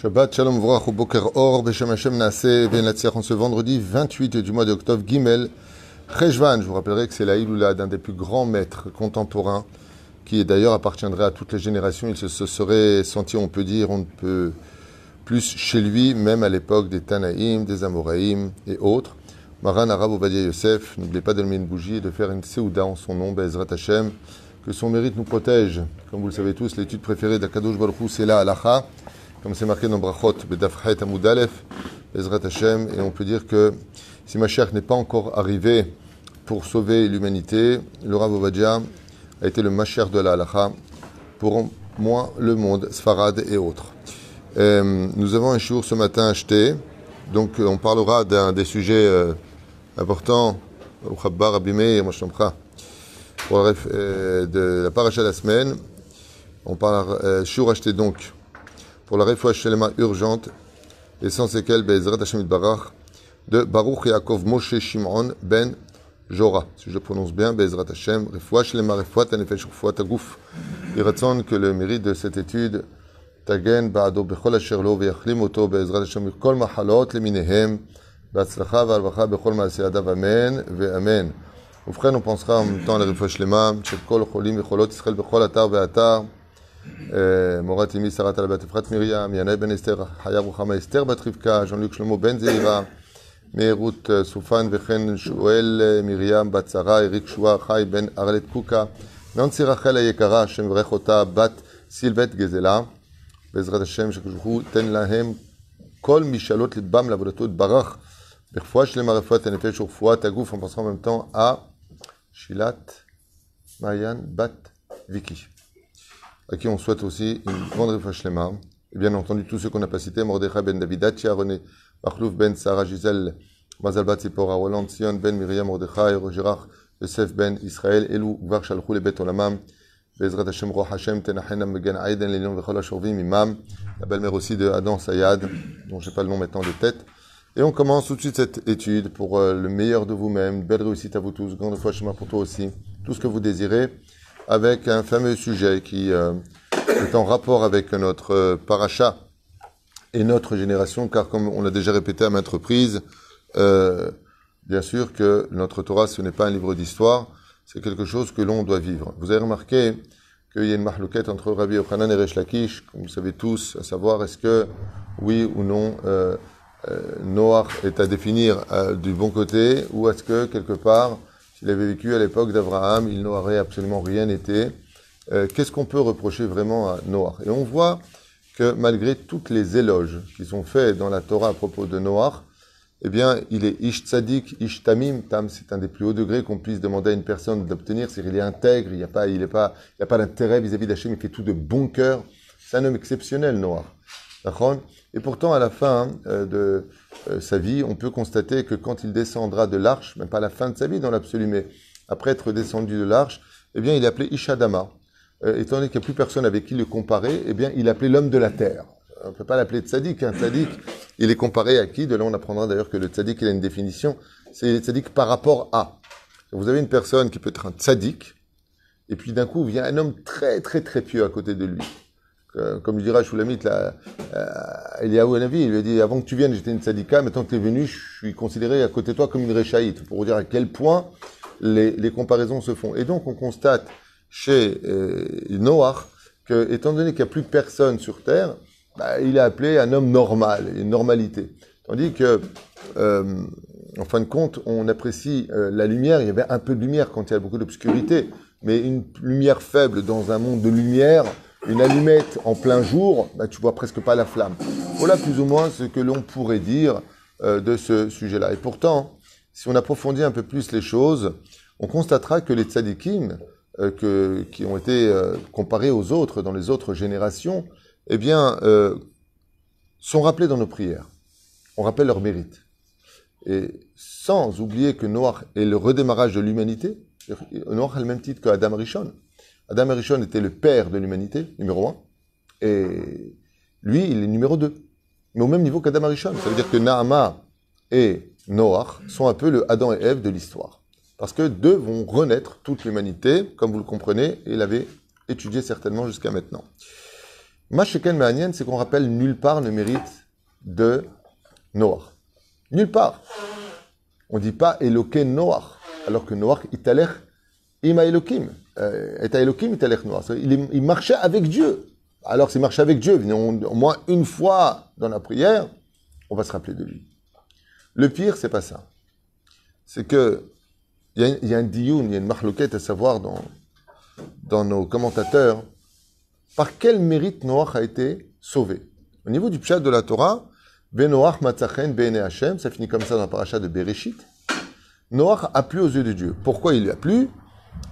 Shabbat Shalom Vrach Boker Or Beshem Hashem Naaseh Ben en ce vendredi 28 du mois d'octobre Gimel Cheshvan. Je vous rappellerai que c'est la Iloula d'un des plus grands maîtres contemporains qui d'ailleurs appartiendrait à toutes les générations. Il se, serait senti, on peut dire, on ne peut plus chez lui, même à l'époque des Tanaïm, des Amoraïm et autres. Maran Arab Ovadia Yosef, n'oubliez pas d'allumer une bougie et de faire une Seouda en son nom, Bezrat Hashem. Que son mérite nous protège. Comme vous le savez tous, l'étude préférée d'Akadosh Baruch c'est la halacha comme c'est marqué dans Brachot, Bedafret Amud Ezrat Hashem, et on peut dire que si Mashiach n'est pas encore arrivé pour sauver l'humanité, le Rav Ovadia a été le Mashiach de la halacha pour moi, le monde, Sfarad et autres. Euh, nous avons un jour ce matin acheté, donc on parlera d'un des sujets euh, importants, au Chabbar Abimé et pour la, euh, de la paracha de la semaine. On parle, euh, acheté donc pour la réfoua shelema urgente et sans séquelles Bezrat Hashem Barach de Baruch Yaakov Moshe Shimon ben Jora. Si je prononce bien, Bezrat Hashem, réfoua shelema réfoua tanefesh réfoua tagouf. Il raconte que le mérite de cette étude תגן בעדו בכל אשר לו ויחלים אותו בעזרת השם מכל מחלות למיניהם בהצלחה והרווחה בכל מעשי ידיו אמן ואמן. ובכן, הוא pensera en même temps לרפואה שלמה של כל החולים וחולות ישראל בכל אתר ואתר מורת אמי שרת על בת אפרת מרים, ינאי בן אסתר, חיה רוחמה אסתר בת רבקה, ז'אן לוק שלמה בן זעירה, מהרות סופן וכן שואל מרים בת שרה, אריק שועה חי בן ארלת קוקה, נונסי רחל היקרה, השם מברך אותה בת סילבט גזלה, בעזרת השם שקשוחו תן להם כל משאלות לבם לעבודתו יתברך, ברפואה שלמה רפואת הנפש ורפואת הגוף, en pensant en même temps à à qui on souhaite aussi une grande refashlema. Et bien entendu, tous ceux qu'on n'a pas cités, Mordechai ben David, Achia, René, Machlouf ben Sarah Gisèle, Mazalbat Zipora, Roland, Sion ben Miriam, Mordechai, Rogerach, Yosef ben Israël, Elou, Gvar Shalchou, les Olamam, Bezrat Hashem, Roch Hashem, Tenachenam, Megan Aiden, Lélion, Vechol Ashorvim, Imam, la belle-mère aussi de Adam Sayad, dont je n'ai pas le nom maintenant de tête. Et on commence tout de suite cette étude pour euh, le meilleur de vous-même. Belle réussite à vous tous, grande foi chemin pour toi aussi. Tout ce que vous désirez avec un fameux sujet qui euh, est en rapport avec notre euh, paracha et notre génération, car comme on l'a déjà répété à maintes reprises, euh, bien sûr que notre Torah, ce n'est pas un livre d'histoire, c'est quelque chose que l'on doit vivre. Vous avez remarqué qu'il y a une marloquette entre Rabbi Yochanan et Resh Lakish, comme vous savez tous, à savoir est-ce que, oui ou non, euh, Noah est à définir du bon côté, ou est-ce que, quelque part, s'il avait vécu à l'époque d'Abraham, il n'aurait absolument rien été. Euh, qu'est-ce qu'on peut reprocher vraiment à Noah? Et on voit que malgré toutes les éloges qui sont faits dans la Torah à propos de Noah, eh bien, il est ish tzadik, ish tamim. Tam, c'est un des plus hauts degrés qu'on puisse demander à une personne d'obtenir. C'est qu'il est intègre, il n'y a pas, il est pas, il a pas d'intérêt vis-à-vis d'Hachem, il fait tout de bon cœur. C'est un homme exceptionnel, Noah. Et pourtant, à la fin euh, de euh, sa vie, on peut constater que quand il descendra de l'arche, même pas à la fin de sa vie dans l'absolu, mais après être descendu de l'arche, eh bien, il est appelé Ishadama. Euh, étant donné qu'il n'y a plus personne avec qui le comparer, eh bien, il est appelé l'homme de la terre. On ne peut pas l'appeler tzaddik. Un hein. il est comparé à qui? De là, on apprendra d'ailleurs que le tzaddik, il a une définition. C'est tzaddik par rapport à. Vous avez une personne qui peut être un tzaddik, et puis d'un coup vient un homme très très très pieux à côté de lui. Comme je dirais Shulamit, là, euh, Eliyahu Hanavi, il lui a dit, avant que tu viennes, j'étais une tzadika, maintenant que tu es venu, je suis considéré à côté de toi comme une réchaïte, pour vous dire à quel point les, les comparaisons se font. Et donc, on constate chez euh, Noach que, étant donné qu'il n'y a plus personne sur Terre, bah, il est appelé un homme normal, une normalité. Tandis que, euh, en fin de compte, on apprécie euh, la lumière. Il y avait un peu de lumière quand il y a beaucoup d'obscurité, mais une lumière faible dans un monde de lumière, une allumette en plein jour, bah, tu vois presque pas la flamme. Voilà plus ou moins ce que l'on pourrait dire euh, de ce sujet-là. Et pourtant, si on approfondit un peu plus les choses, on constatera que les tzadikim, euh, que, qui ont été euh, comparés aux autres dans les autres générations, eh bien, sont rappelés dans nos prières. On rappelle leur mérite. Et sans oublier que Noah est le redémarrage de l'humanité, Noah a le même titre qu'Adam Rishon. Adam Arishon était le père de l'humanité, numéro un, et lui, il est numéro deux. Mais au même niveau qu'Adam Arishon. Ça veut dire que Naama et Noach sont un peu le Adam et Ève de l'histoire. Parce que deux vont renaître toute l'humanité, comme vous le comprenez, et l'avez étudié certainement jusqu'à maintenant. Masheken Ma'anien, c'est qu'on rappelle nulle part le mérite de Noah. Nulle part. On ne dit pas Eloké Noah, alors que Noah, italech ima Elokim. Euh. Il, il marchait avec Dieu. Alors s'il marchait avec Dieu, au moins une fois dans la prière, on va se rappeler de lui. Le pire, c'est pas ça. C'est que il y, a un dioun, il y a une marloquette à savoir dans, nos commentateurs, par quel mérite Noach a été sauvé. Au niveau du pshat de la Torah, Benoach matzachen bene Hashem, ça finit comme ça dans la paracha de Bereshit. Noach a plu aux yeux de Dieu. Pourquoi il lui a plu?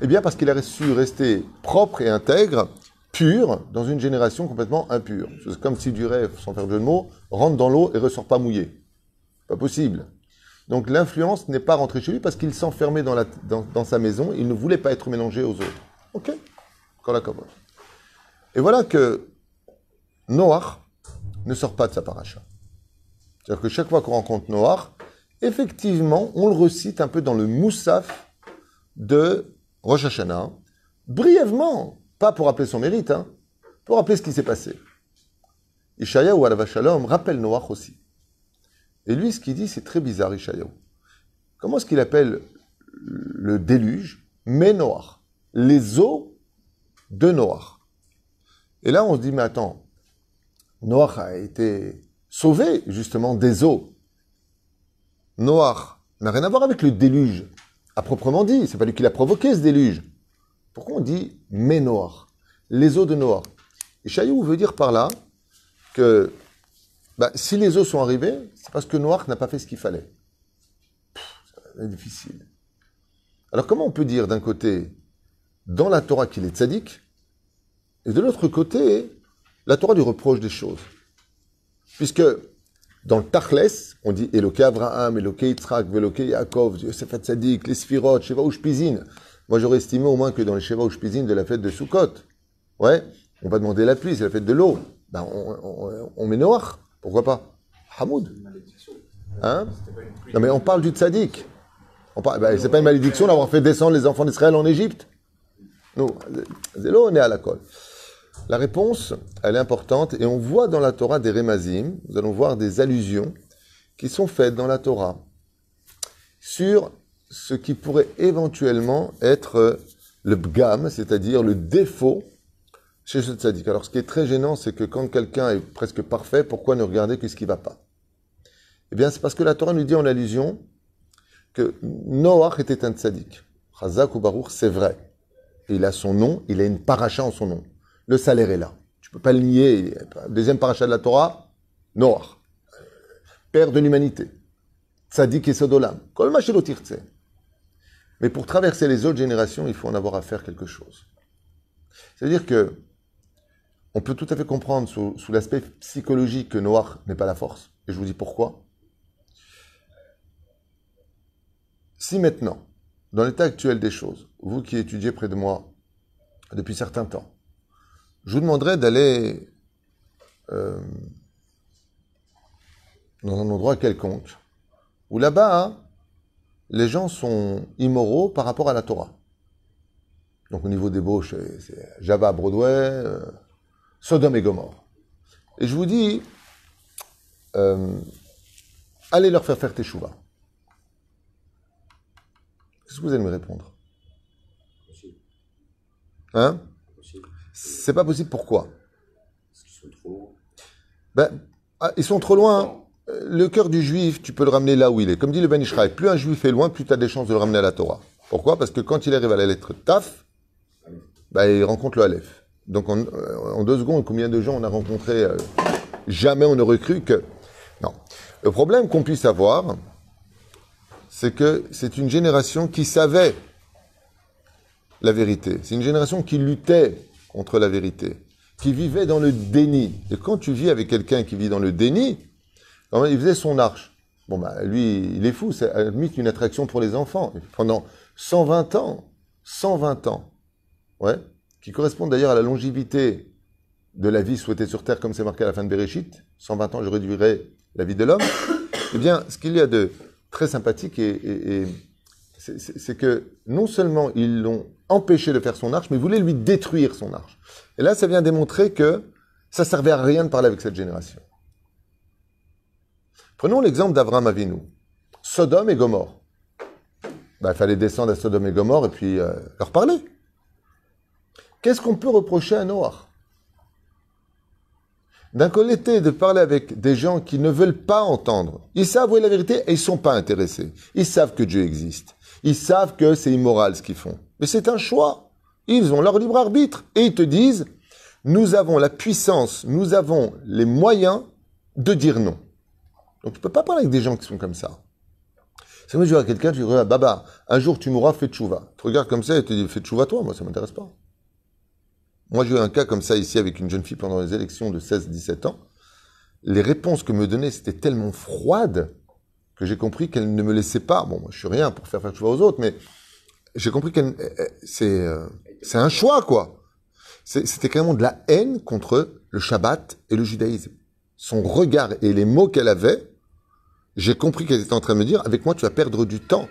Eh bien parce qu'il a su rester propre et intègre, pur, dans une génération complètement impure. C'est comme si du rêve, sans faire de mots, rentre dans l'eau et ressort pas mouillé. Pas possible. Donc l'influence n'est pas rentrée chez lui parce qu'il s'enfermait dans, dans, sa maison, il ne voulait pas être mélangé aux autres. Ok Quand la Et voilà que Noach ne sort pas de sa paracha. C'est-à-dire que chaque fois qu'on rencontre Noach, effectivement, on le recite un peu dans le moussaf de Rosh Hashanah, brièvement, pas pour rappeler son mérite, hein, pour rappeler ce qui s'est passé. Ishaïa ou Shalom rappelle Noach aussi. Et lui, ce qu'il dit, c'est très bizarre, Ishaïa. Comment est-ce qu'il appelle le déluge Mais Noach. Les eaux de Noach. Et là, on se dit, mais attends, Noach a été sauvé, justement, des eaux. Noach n'a rien à voir avec le déluge, à proprement dit. C'est pas lui qui l'a provoqué, ce déluge. Pourquoi on dit mais Noach Les eaux de Noach. Et Chaillou veut dire par là que bah, si les eaux sont arrivées, c'est parce que Noach n'a pas fait ce qu'il fallait. C'est difficile. Alors comment on peut dire d'un côté dans la Torah qu'il est tzaddik, et de l'autre côté, la Torah lui reproche des choses? Puisque dans le Tachles, on dit Eloké Abraham, Eloké Yitzhak, Veloké Yaakov, Yosef Tzadik, les Sfirot, Sheva. Moi, j'aurais estimé au moins que dans les Sheva Ushpizin de la fête de Sukkot, ouais, on va demander la pluie, c'est la fête de l'eau. Ben, on, met Noach. Pourquoi pas? Hamoud. Hein? Non, mais on parle du tzaddik. Ben, c'est pas une malédiction d'avoir fait descendre les enfants d'Israël en Égypte. Nous, on est à la colle. La réponse, elle est importante, et on voit dans la Torah des remazim, nous allons voir des allusions qui sont faites dans la Torah sur ce qui pourrait éventuellement être le bgam, c'est-à-dire le défaut chez ce tzaddik. Alors ce qui est très gênant, c'est que quand quelqu'un est presque parfait, pourquoi ne regarder que ce qui ne va pas? Eh bien, c'est parce que la Torah nous dit en allusion que Noach était un tzaddik. Chazak ou Baruch, c'est vrai. il a son nom, il a une paracha en son nom. Le salaire est là. Tu peux pas le nier. Deuxième paracha de la Torah, Noach. Père de l'humanité. Tzadik et Sodolam. Mais pour traverser les autres générations, il faut en avoir à faire quelque chose. C'est-à-dire que on peut tout à fait comprendre sous, l'aspect psychologique que Noach n'est pas la force. Et je vous dis pourquoi. Si maintenant, dans l'état actuel des choses, vous qui étudiez près de moi depuis certains temps, je vous demanderai d'aller euh, dans un endroit quelconque, où là-bas, les gens sont immoraux par rapport à la Torah. Donc au niveau des bauches, c'est Java, Broadway, euh, Sodome et Gomorre. Et je vous dis, euh, allez leur faire faire teshuva. Qu'est-ce que vous allez me répondre? Hein? C'est pas possible, pourquoi Parce qu'ils sont trop loin. Ben, ah, ils sont trop loin. Le cœur du juif, tu peux le ramener là où il est. Comme dit le Ben Ishraï, plus un juif est loin, plus tu as des chances de le ramener à la Torah. Pourquoi? Parce que quand il arrive à la lettre Taf, ben, il rencontre le Aleph. Donc en, en, deux secondes, combien de gens on a rencontré euh, Jamais on aurait cru que... Non. Le problème qu'on puisse avoir, c'est que c'est une génération qui savait la vérité. C'est une génération qui luttait contre la vérité, qui vivait dans le déni. Et quand tu vis avec quelqu'un qui vit dans le déni, il faisait son arche? Bon, bah, lui, il est fou, c'est à une attraction pour les enfants. pendant 120 ans, 120 ans, ouais, qui correspondent d'ailleurs à la longévité de la vie souhaitée sur Terre, comme c'est marqué à la fin de Bereshit, 120 ans, je réduirai la vie de l'homme. Eh bien, ce qu'il y a de très sympathique, et, c'est que non seulement ils l'ont empêché de faire son arche, mais voulaient lui détruire son arche. Et là, ça vient démontrer que Ça servait à rien de parler avec cette génération. Prenons l'exemple d'Avraham Avinu. Sodome et Gomorre. Ben, il fallait descendre à Sodome et Gomorre et puis euh, leur parler. Qu'est-ce qu'on peut reprocher à Noah? D'un côté, de parler avec des gens qui ne veulent pas entendre. Ils savent où est la vérité et ils ne sont pas intéressés. Ils savent que Dieu existe. Ils savent que c'est immoral ce qu'ils font. Mais c'est un choix. Ils ont leur libre arbitre. Et ils te disent, nous avons la puissance, nous avons les moyens de dire non. Donc tu ne peux pas parler avec des gens qui sont comme ça. C'est moi je dis à quelqu'un, tu dis, ah, Baba, un jour tu mourras, fais tchouva. Tu regardes comme ça et tu dis, fais tchouva toi, moi ça m'intéresse pas. Moi j'ai eu un cas comme ça ici avec une jeune fille pendant les élections de 16-17 ans. Les réponses que me donnait, c'était tellement froide que j'ai compris qu'elle ne me laissait pas. Bon, moi je suis rien pour faire faire tchouva aux autres, mais j'ai compris que c'est euh, c'est un choix quoi. C'était carrément de la haine contre le Shabbat et le judaïsme. Son regard et les mots qu'elle avait, j'ai compris qu'elle était en train de me dire, avec moi tu vas perdre du temps.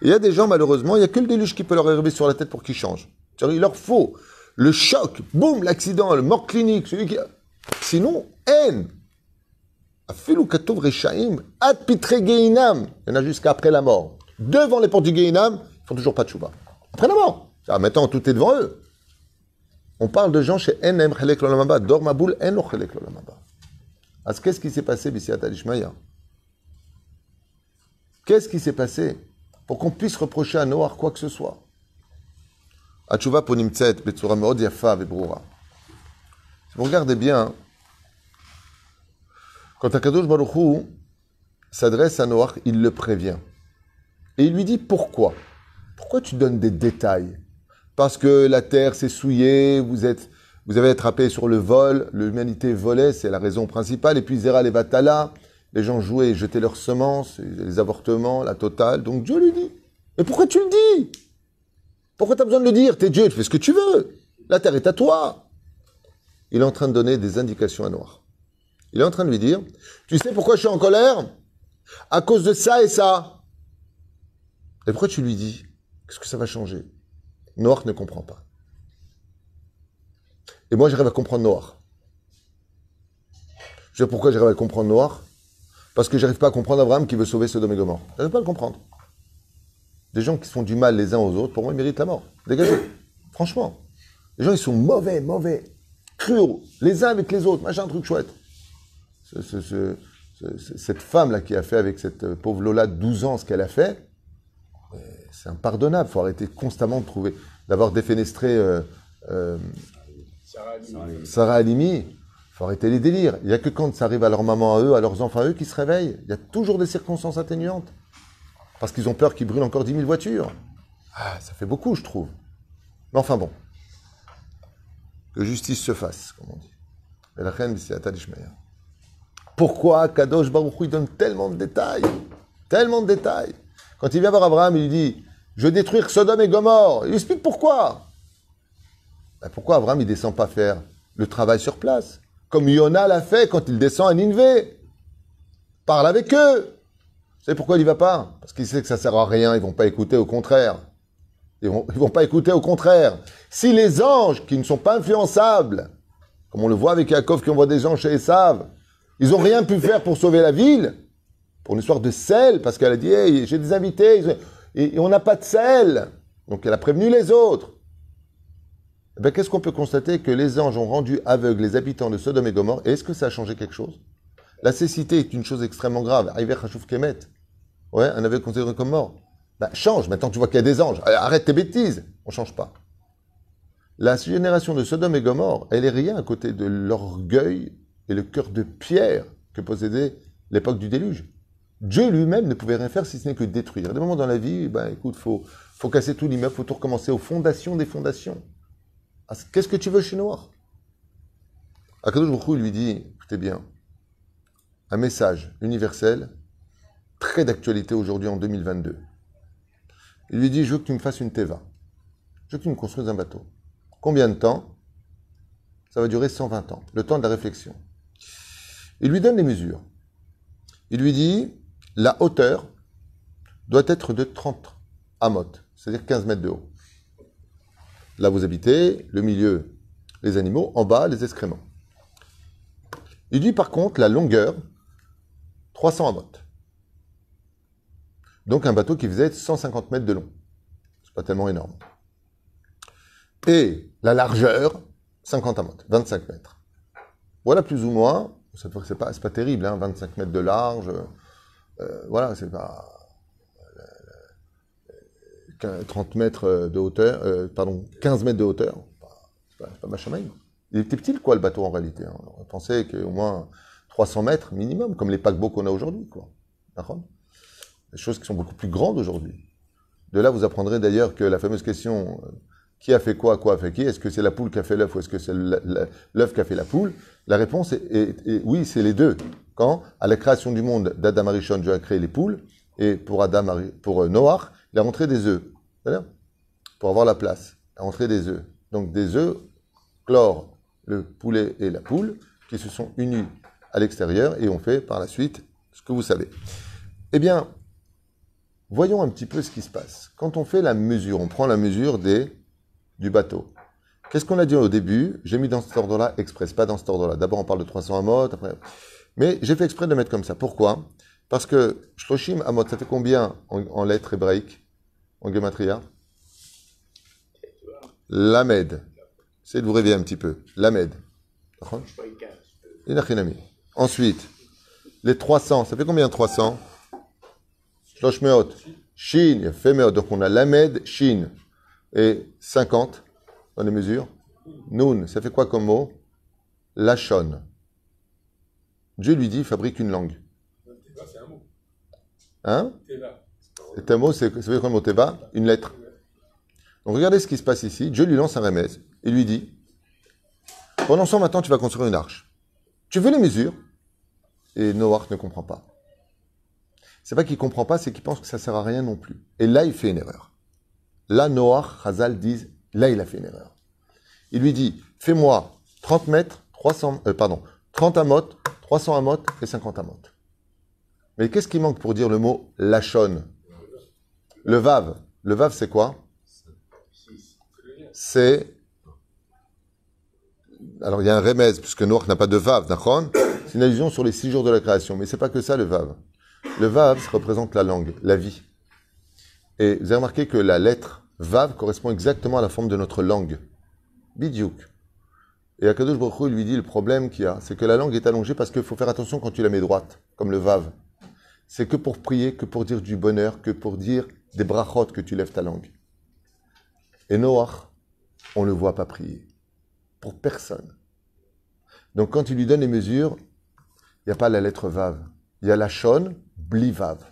il y a des gens, malheureusement, il n'y a que le déluge qui peut leur arriver sur la tête pour qu'ils changent. Il leur faut le choc, boum, l'accident, le mort clinique, celui qui... Sinon, haine. Il y en a jusqu'à après la mort. Devant les portes du Geinam, ils font toujours pas de chouba. Après la mort. Ça, maintenant, tout est devant eux. On parle de gens chez NM Chelek Lolamaba, Dormaboul En Chelek Lolamaba. Qu'est-ce qui s'est passé, Bissiat Alishmaya Qu'est-ce qui s'est passé pour qu'on puisse reprocher à Noir quoi que ce soit? Achuva ponimtzet betsura meod yafa. Si vous regardez bien, quand Akadosh Baruch s'adresse à Noach, il le prévient. Et il lui dit pourquoi? Pourquoi tu donnes des détails? Parce que la terre s'est souillée, vous, êtes, vous avez attrapé sur le vol, l'humanité volait, c'est la raison principale. Et puis Zera Levatala, les gens jouaient et jetaient leurs semences, les avortements, la totale. Donc Dieu lui dit, mais pourquoi tu le dis? Pourquoi tu as besoin de le dire? T'es Dieu, tu fais ce que tu veux. La terre est à toi. Il est en train de donner des indications à Noir. Il est en train de lui dire, tu sais pourquoi je suis en colère? À cause de ça et ça. Et pourquoi tu lui dis Qu'est-ce que ça va changer? Noir ne comprend pas. Et moi, j'arrive à comprendre Noir. Je sais pourquoi j'arrive à comprendre Noir? Parce que j'arrive pas à comprendre Abraham qui veut sauver Sodome et Gomorre. J'arrive pas le comprendre. Des gens qui se font du mal les uns aux autres, pour moi, ils méritent la mort. Dégagez. Franchement. Les gens, ils sont mauvais, mauvais. Cruels. Les uns avec les autres. Machin, truc chouette. Cette femme-là qui a fait avec cette pauvre Lola de 12 ans ce qu'elle a fait, c'est impardonnable. Il faut arrêter constamment de trouver, d'avoir défenestré euh, euh, Sarah Alimi faut arrêter les délires. Il n'y a que quand ça arrive à leur maman à eux, à leurs enfants à eux, qui se réveillent. Il y a toujours des circonstances atténuantes. Parce qu'ils ont peur qu'ils brûlent encore 10 000 voitures. Ah, ça fait beaucoup, je trouve. Mais enfin bon. Que justice se fasse, comme on dit. Mais la reine, c'est Pourquoi Kadosh Baruch donne tellement de détails Tellement de détails. Quand il vient voir Abraham, il lui dit Je vais détruire Sodome et Gomorre. Il explique pourquoi. Ben, pourquoi Abraham, il descend pas faire le travail sur place? Comme Yona l'a fait quand il descend à Ninvé. Parle avec eux. Vous savez pourquoi il n'y va pas? Parce qu'il sait que ça ne sert à rien, ils vont pas écouter, au contraire. Ils vont, vont pas écouter, au contraire. Si les anges, qui ne sont pas influençables, comme on le voit avec Yaakov qui envoie des anges chez Esav, ils n'ont rien pu faire pour sauver la ville, pour une histoire de sel, parce qu'elle a dit, hey, j'ai des invités, et on n'a pas de sel. Donc elle a prévenu les autres. Eh ben, qu'est-ce qu'on peut constater Que les anges ont rendu aveugles les habitants de Sodome et Gomorre? est-ce que ça a changé quelque chose? La cécité est une chose extrêmement grave. Kemet. Ouais, un aveugle considéré comme mort. Ben, change. Maintenant, tu vois qu'il y a des anges. Arrête tes bêtises. On change pas. La génération de Sodome et Gomorre, elle est rien à côté de l'orgueil et le cœur de pierre que possédait l'époque du déluge. Dieu lui-même ne pouvait rien faire si ce n'est que détruire. Il y a des moments dans la vie, ben écoute, faut, faut casser tout l'immeuble, faut tout recommencer aux fondations des fondations. Ah, qu'est-ce que tu veux chez Noir? Akadosh Baruch lui dit, écoutez bien, un message universel, très d'actualité aujourd'hui en 2022. Il lui dit, je veux que tu me fasses une teva. Je veux que tu me construises un bateau. Combien de temps? Ça va durer 120 ans, le temps de la réflexion. Il lui donne les mesures. Il lui dit, la hauteur doit être de 30 amot, c'est-à-dire 15 mètres de haut. Là, vous habitez, le milieu, les animaux, en bas, les excréments. Il dit par contre la longueur, 300 amot. Donc un bateau qui faisait 150 mètres de long. C'est pas tellement énorme. Et la largeur, 50 amot, 25 mètres. Voilà plus ou moins, c'est pas, pas terrible, hein, 25 mètres de large. Euh, voilà, c'est pas 30 mètres de hauteur, euh, pardon, 15 mètres de hauteur. C'est pas, pas Il était petit, quoi, le bateau, en réalité. Hein. On pensait qu'au moins 300 mètres minimum, comme les paquebots qu'on a aujourd'hui, quoi. D'accord Des choses qui sont beaucoup plus grandes aujourd'hui. De là, vous apprendrez d'ailleurs que la fameuse question euh, qui a fait quoi, quoi a fait qui Est-ce que c'est la poule qui a fait l'œuf ou est-ce que c'est l'œuf qui a fait la poule La réponse est, oui, c'est les deux. Quand, à la création du monde d'Adam Arishon, Dieu a créé les poules, et pour, Adam, pour euh, Noach, il a rentré des œufs. Pour avoir la place. Il a rentré des œufs. Donc des œufs chlore le poulet et la poule qui se sont unis à l'extérieur et ont fait par la suite ce que vous savez. Eh bien, voyons un petit peu ce qui se passe. Quand on fait la mesure, on prend la mesure du bateau. Qu'est-ce qu'on a dit au début? J'ai mis dans cet ordre-là express, pas dans cet ordre-là. D'abord, on parle de 300 amot, après. Mais j'ai fait exprès de mettre comme ça. Pourquoi? Parce que Shloshim amot, ça fait combien en, lettres hébraïques, en gematria Lamed. C'est de vous réveiller un petit peu. Lamed. Ensuite, les 300, ça fait combien 300 Shloshmeot. Shin, Femeot. Donc on a Lamed, Shin. Et 50 dans les mesures. Nun, ça fait quoi comme mot? Lachon. Dieu lui dit fabrique une langue. c'est un mot. Hein C'est un mot, c'est quoi le mot Teva? Une lettre. Donc regardez ce qui se passe ici. Dieu lui lance un remède et lui dit Pendant ce temps, maintenant, tu vas construire une arche. Tu veux les mesures? Et Noach ne comprend pas. C'est pas qu'il comprend pas, c'est qu'il pense que ça sert à rien non plus. Et là, il fait une erreur. Là, Noach, Hazal disent Là, il a fait une erreur. Il lui dit Fais-moi 30 mètres, 300, euh, pardon, 30 amotes, 300 amotes et 50 amotes. Mais qu'est-ce qui manque pour dire le mot lachon Le vav. Le vav, c'est quoi? C'est. Alors, il y a un remède, puisque Noach n'a pas de vav, d'accord? C'est une allusion sur les six jours de la création. Mais c'est pas que ça, le vav. Le vav, ça représente la langue, la vie. Et vous avez remarqué que la lettre vav correspond exactement à la forme de notre langue. Bidiouk. Et Akadosh Baruch lui dit le problème qu'il y a, c'est que la langue est allongée parce qu'il faut faire attention quand tu la mets droite, comme le vav. C'est que pour prier, que pour dire du bonheur, que pour dire des brachot que tu lèves ta langue. Et Noach, on ne le voit pas prier. Pour personne. Donc quand il lui donne les mesures, il n'y a pas la lettre vav. Il y a la shon, bli vav.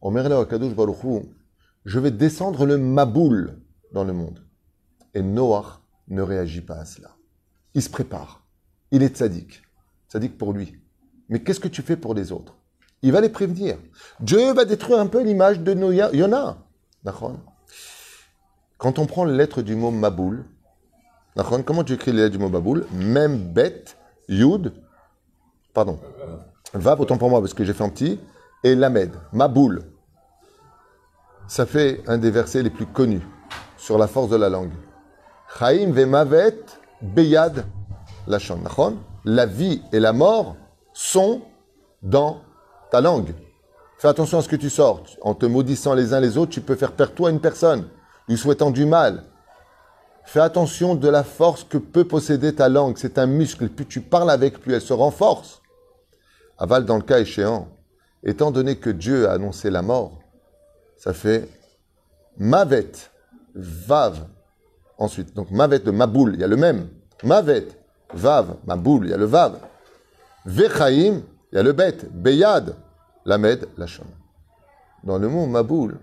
Omerle Akadosh Baruch je vais descendre le maboul dans le monde. Et Noach ne réagit pas à cela il se prépare. Il est tzaddik. Tzaddik pour lui. Mais qu'est-ce que tu fais pour les autres? Il va les prévenir. Dieu va détruire un peu l'image de Yona. Quand on prend les lettres du mot Maboul, comment tu écris les lettres du mot Maboul? Même bête, Yud, pardon, va autant pour moi parce que j'ai fait un petit, et Lamed, Maboul. Ça fait un des versets les plus connus sur la force de la langue. Chaim ve mavet Beyad. La vie et la mort sont dans ta langue. Fais attention à ce que tu sors. En te maudissant les uns les autres, tu peux faire perdre toi une personne, lui souhaitant du mal. Fais attention de la force que peut posséder ta langue. C'est un muscle. Plus tu parles avec, plus elle se renforce. Aval, dans le cas échéant, étant donné que Dieu a annoncé la mort, ça fait Mavet, Vav, ensuite. Donc Mavet de Maboul, il y a le même. Mavet, Vav, Maboul, il y a le Vav. Vechaim, il y a le Bet. Beyad, Lamed, Lachon. Dans le mot Maboul,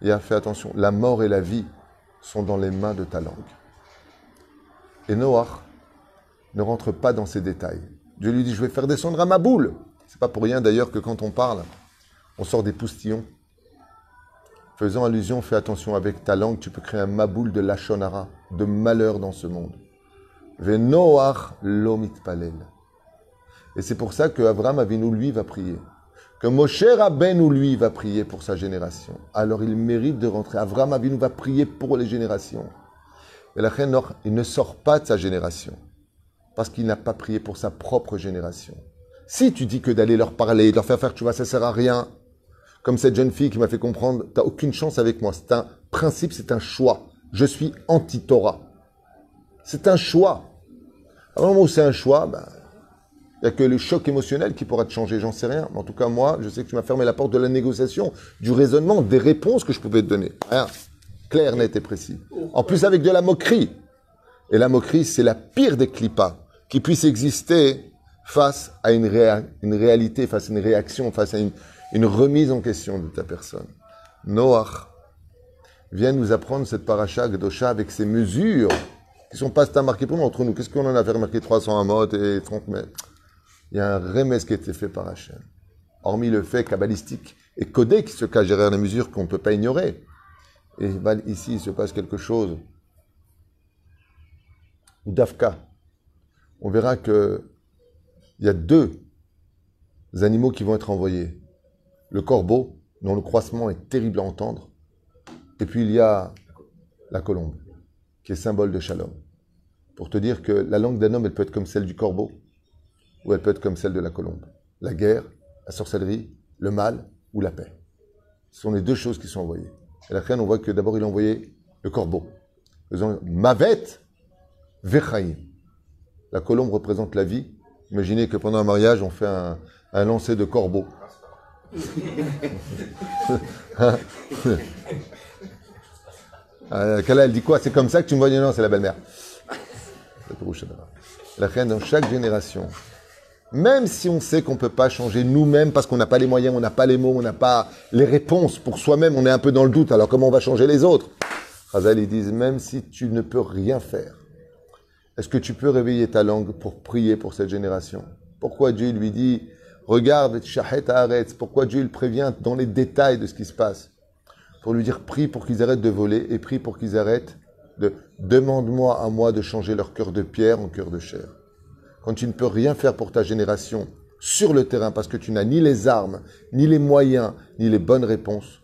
il y a fait attention, la mort et la vie sont dans les mains de ta langue. Et Noach ne rentre pas dans ces détails. Dieu lui dit, je vais faire descendre à Maboul. C'est pas pour rien d'ailleurs que quand on parle, on sort des poustillons faisant allusion, fais attention avec ta langue, tu peux créer un maboul de lachonara, de malheur dans ce monde. Venoach lomit palel. Et c'est pour ça que Avram Avinu, lui, va prier. Que Moshe Rabbeinu, lui, va prier pour sa génération. Alors il mérite de rentrer. Avram Avinu va prier pour les générations. Et la il ne sort pas de sa génération. Parce qu'il n'a pas prié pour sa propre génération. Si tu dis que d'aller leur parler, de leur faire faire, tu vois, ça sert à rien. Comme cette jeune fille qui m'a fait comprendre, tu n'as aucune chance avec moi. C'est un principe, c'est un choix. Je suis anti-Torah. C'est un choix. À un moment où c'est un choix, ben, il n'y a que le choc émotionnel qui pourra te changer, j'en sais rien. Mais en tout cas, moi, je sais que tu m'as fermé la porte de la négociation, du raisonnement, des réponses que je pouvais te donner. Rien. Clair, net et précis. En plus, avec de la moquerie. Et la moquerie, c'est la pire des clipas qui puisse exister face à une réalité, face à une réaction, face à une, une remise en question de ta personne. Noach vient nous apprendre cette paracha Gdosha avec ses mesures qui sont pas marquées pour nous entre nous. Qu'est-ce qu'on en a fait marquer 300 amot et 30 mètres? Il y a un remès qui a été fait par Hachem. Hormis le fait kabbalistique et codé qui se cache derrière les mesures qu'on ne peut pas ignorer. Et ici, il se passe quelque chose. Dafka. On verra que il y a deux animaux qui vont être envoyés. Le corbeau, dont le croissement est terrible à entendre. Et puis il y a la colombe, qui est symbole de shalom. Pour te dire que la langue d'un homme, elle peut être comme celle du corbeau, ou elle peut être comme celle de la colombe. La guerre, la sorcellerie, le mal ou la paix. Ce sont les deux choses qui sont envoyées. Et la on voit que d'abord il a envoyé le corbeau, faisant Mavet Vechaim. La colombe représente la vie. Imaginez que pendant un mariage, on fait un, un lancer de corbeau. Euh, elle dit quoi? C'est comme ça que tu me vois? Non, c'est la belle-mère. La reine, dans chaque génération, même si on sait qu'on ne peut pas changer nous-mêmes parce qu'on n'a pas les moyens, on n'a pas les mots, on n'a pas les réponses pour soi-même, on est un peu dans le doute, alors comment on va changer les autres? Razal, ils disent, même si tu ne peux rien faire, est-ce que tu peux réveiller ta langue pour prier pour cette génération? Pourquoi Dieu lui dit, regarde, Shahet Haaretz, pourquoi Dieu le prévient dans les détails de ce qui se passe? Pour lui dire, prie pour qu'ils arrêtent de voler et prie pour qu'ils arrêtent de demande-moi à moi de changer leur cœur de pierre en cœur de chair. Quand tu ne peux rien faire pour ta génération sur le terrain parce que tu n'as ni les armes, ni les moyens, ni les bonnes réponses,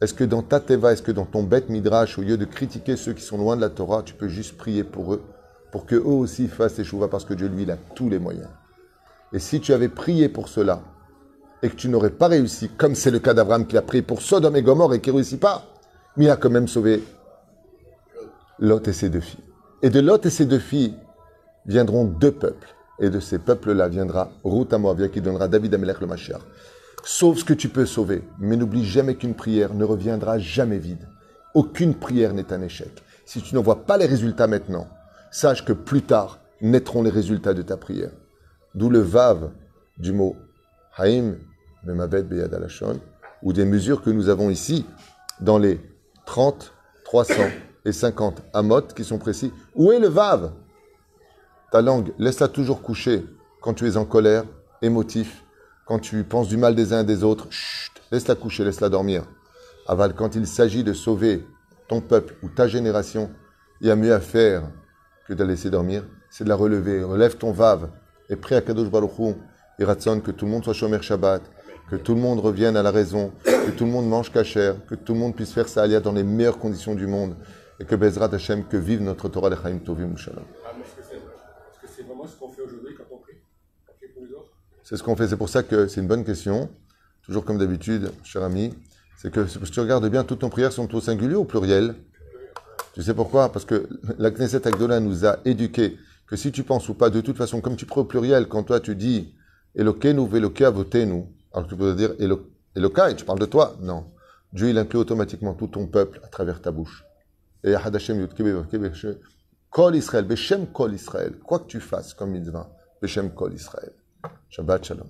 est-ce que dans ta teva, est-ce que dans ton bête midrash, au lieu de critiquer ceux qui sont loin de la Torah, tu peux juste prier pour eux, pour que eux aussi fassent échouva parce que Dieu, lui, il a tous les moyens? Et si tu avais prié pour cela, et que tu n'aurais pas réussi, comme c'est le cas d'Abraham qui a prié pour Sodome et Gomorre et qui ne réussit pas, mais il a quand même sauvé Lot et ses deux filles. Et de Lot et ses deux filles, viendront deux peuples. Et de ces peuples-là viendra Ruth Amoavia qui donnera David Amelech le Mashiach. Sauve ce que tu peux sauver, mais n'oublie jamais qu'une prière ne reviendra jamais vide. Aucune prière n'est un échec. Si tu ne vois pas les résultats maintenant, sache que plus tard naîtront les résultats de ta prière. D'où le vav du mot Haïm, Memabed Beyad Alashon, ou des mesures que nous avons ici dans les 30, 300 et 50 amot qui sont précis. Où est le vav? Ta langue, laisse-la toujours coucher quand tu es en colère, émotif, quand tu penses du mal des uns et des autres. laisse-la coucher, laisse-la dormir. Aval, quand il s'agit de sauver ton peuple ou ta génération, il y a mieux à faire que de la laisser dormir, c'est de la relever. Relève ton vave et prie à Kadosh Baruch et Ratson que tout le monde soit Shomer Shabbat, que tout le monde revienne à la raison, que tout le monde mange kasher, que tout le monde puisse faire sa alia dans les meilleures conditions du monde et que Bezrat Hashem, que vive notre Torah de Chaim Tovim Shalom. C'est ce qu'on fait. C'est pour ça que c'est une bonne question. Toujours comme d'habitude, cher ami. C'est que si tu regardes bien, toutes nos prières sont au singulier ou au pluriel. Tu sais pourquoi? Parce que la Knesset Agdola nous a éduqués que si tu penses ou pas, de toute façon, comme tu prends au pluriel, quand toi tu dis Elokenu veloke avotenu, alors tu peux dire Elokai, tu parles de toi Non. Dieu, il inclut automatiquement tout ton peuple à travers ta bouche. Et Hadashem Kol Israël, Beshem Kol Israël, quoi que tu fasses comme mitzvah, Beshem Kol Israël. Shabbat Shalom.